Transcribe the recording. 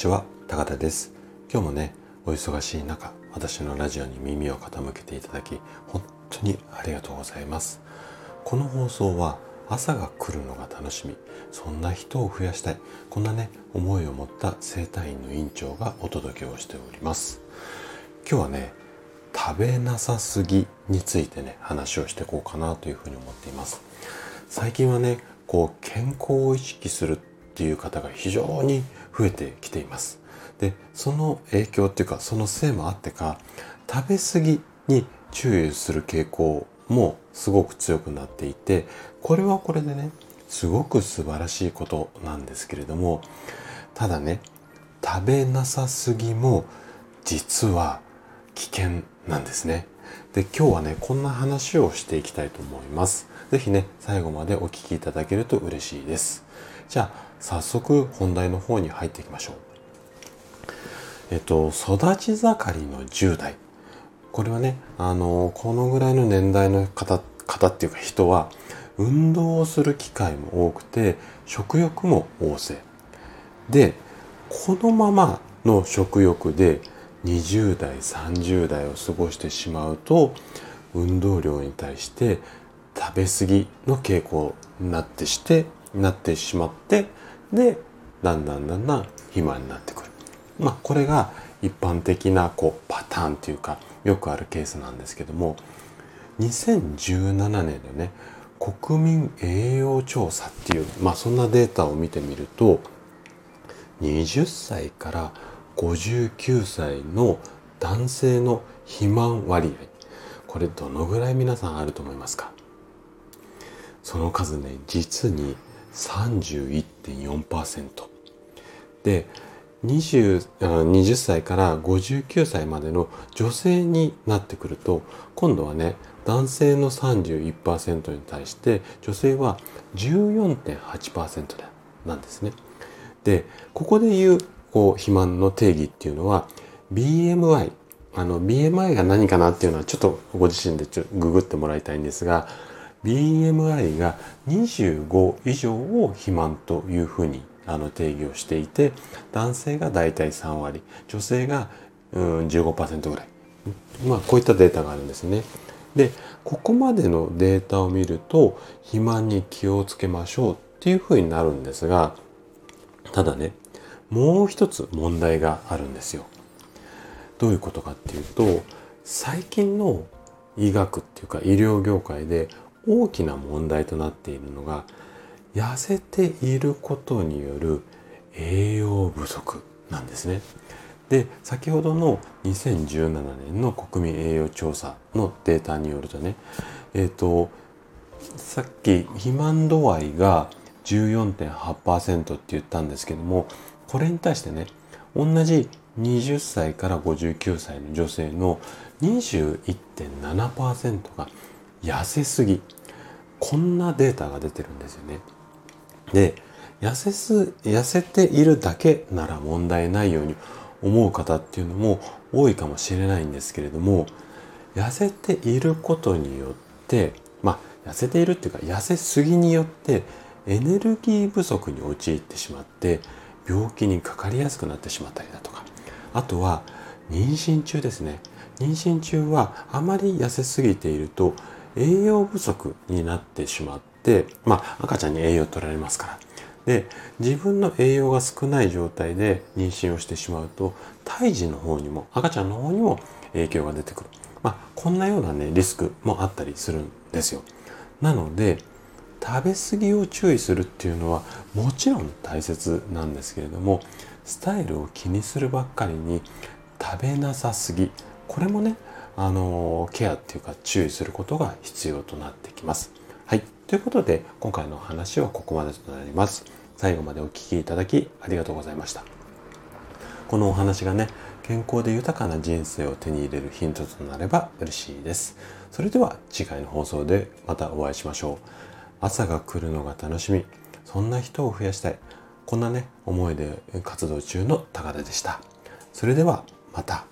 ちは高田です。今日もねお忙しい中私のラジオに耳を傾けていただき本当にありがとうございます。この放送は朝が来るのが楽しみそんな人を増やしたいこんなね思いを持った生体院の院長がお届けをしております。今日はね食べなさすぎについてね話をしていこうかなというふうに思っています。最近はねこう健康を意識するっていう方が非常に増えてきています。でその影響っていうかそのせいもあってか食べ過ぎに注意する傾向もすごく強くなっていてこれはこれでねすごく素晴らしいことなんですけれどもただね食べなさすぎも実は危険なんですね。で今日はねこんな話をしていきたいと思います。是非ね最後までお聴きいただけると嬉しいです。じゃあ早速本題の方に入っていきましょう。えっと育ち盛りの10代。これはねあのこのぐらいの年代の方方っていうか人は運動をする機会も多くて食欲も旺盛。でこのままの食欲で20代30代を過ごしてしまうと運動量に対して食べ過ぎの傾向になってしてなってしまってでだんだんだんだん肥満になってくる。まあこれが一般的なこうパターンというかよくあるケースなんですけども2017年のね国民栄養調査っていう、まあ、そんなデータを見てみると20歳から59歳の男性の肥満割合これどのぐらい皆さんあると思いますか？その数ね実に31.4%で 20, 20歳から59歳までの女性になってくると今度はね男性の31%に対して女性は14.8%なんですね。でここで言うこう肥満の定義っていうのは BMI あの BMI が何かなっていうのはちょっとご自身でちょググってもらいたいんですが BMI が25以上を肥満というふうにあの定義をしていて男性がだいたい3割女性がうん15%ぐらいまあこういったデータがあるんですね。でここまでのデータを見ると肥満に気をつけましょうっていうふうになるんですがただねもう一つ問題があるんですよ。どういうことかっていうと最近の医学っていうか医療業界で大きな問題となっているのが痩せていることによる栄養不足なんですね。で先ほどの2017年の国民栄養調査のデータによるとねえっ、ー、とさっき肥満度合いが14.8%って言ったんですけどもこれに対してね同じ20歳から59歳の女性の21.7%が痩せすぎ。こんなデータが出てるんですよね。で痩せす痩せているだけなら問題ないように思う方っていうのも多いかもしれないんですけれども痩せていることによってまあ痩せているっていうか痩せすぎによってエネルギー不足に陥ってしまって病気にかかりやすくなってしまったりだとか。あとは妊娠中ですね。妊娠中はあまり痩せすぎていると栄養不足になってしまってまあ赤ちゃんに栄養取られますから。で自分の栄養が少ない状態で妊娠をしてしまうと胎児の方にも赤ちゃんの方にも影響が出てくる、まあ、こんなようなねリスクもあったりするんですよ。なので食べ過ぎを注意するっていうのはもちろん大切なんですけれどもスタイルを気にするばっかりに食べなさすぎ。これもねあのケアっていうか注意することが必要となってきます。はい。ということで今回の話はここまでとなります。最後までお聴きいただきありがとうございました。このお話がね健康で豊かな人生を手に入れるヒントとなれば嬉しいです。それでは次回の放送でまたお会いしましょう。朝が来るのが楽しみそんな人を増やしたいこんなね思いで活動中の高田でしたそれではまた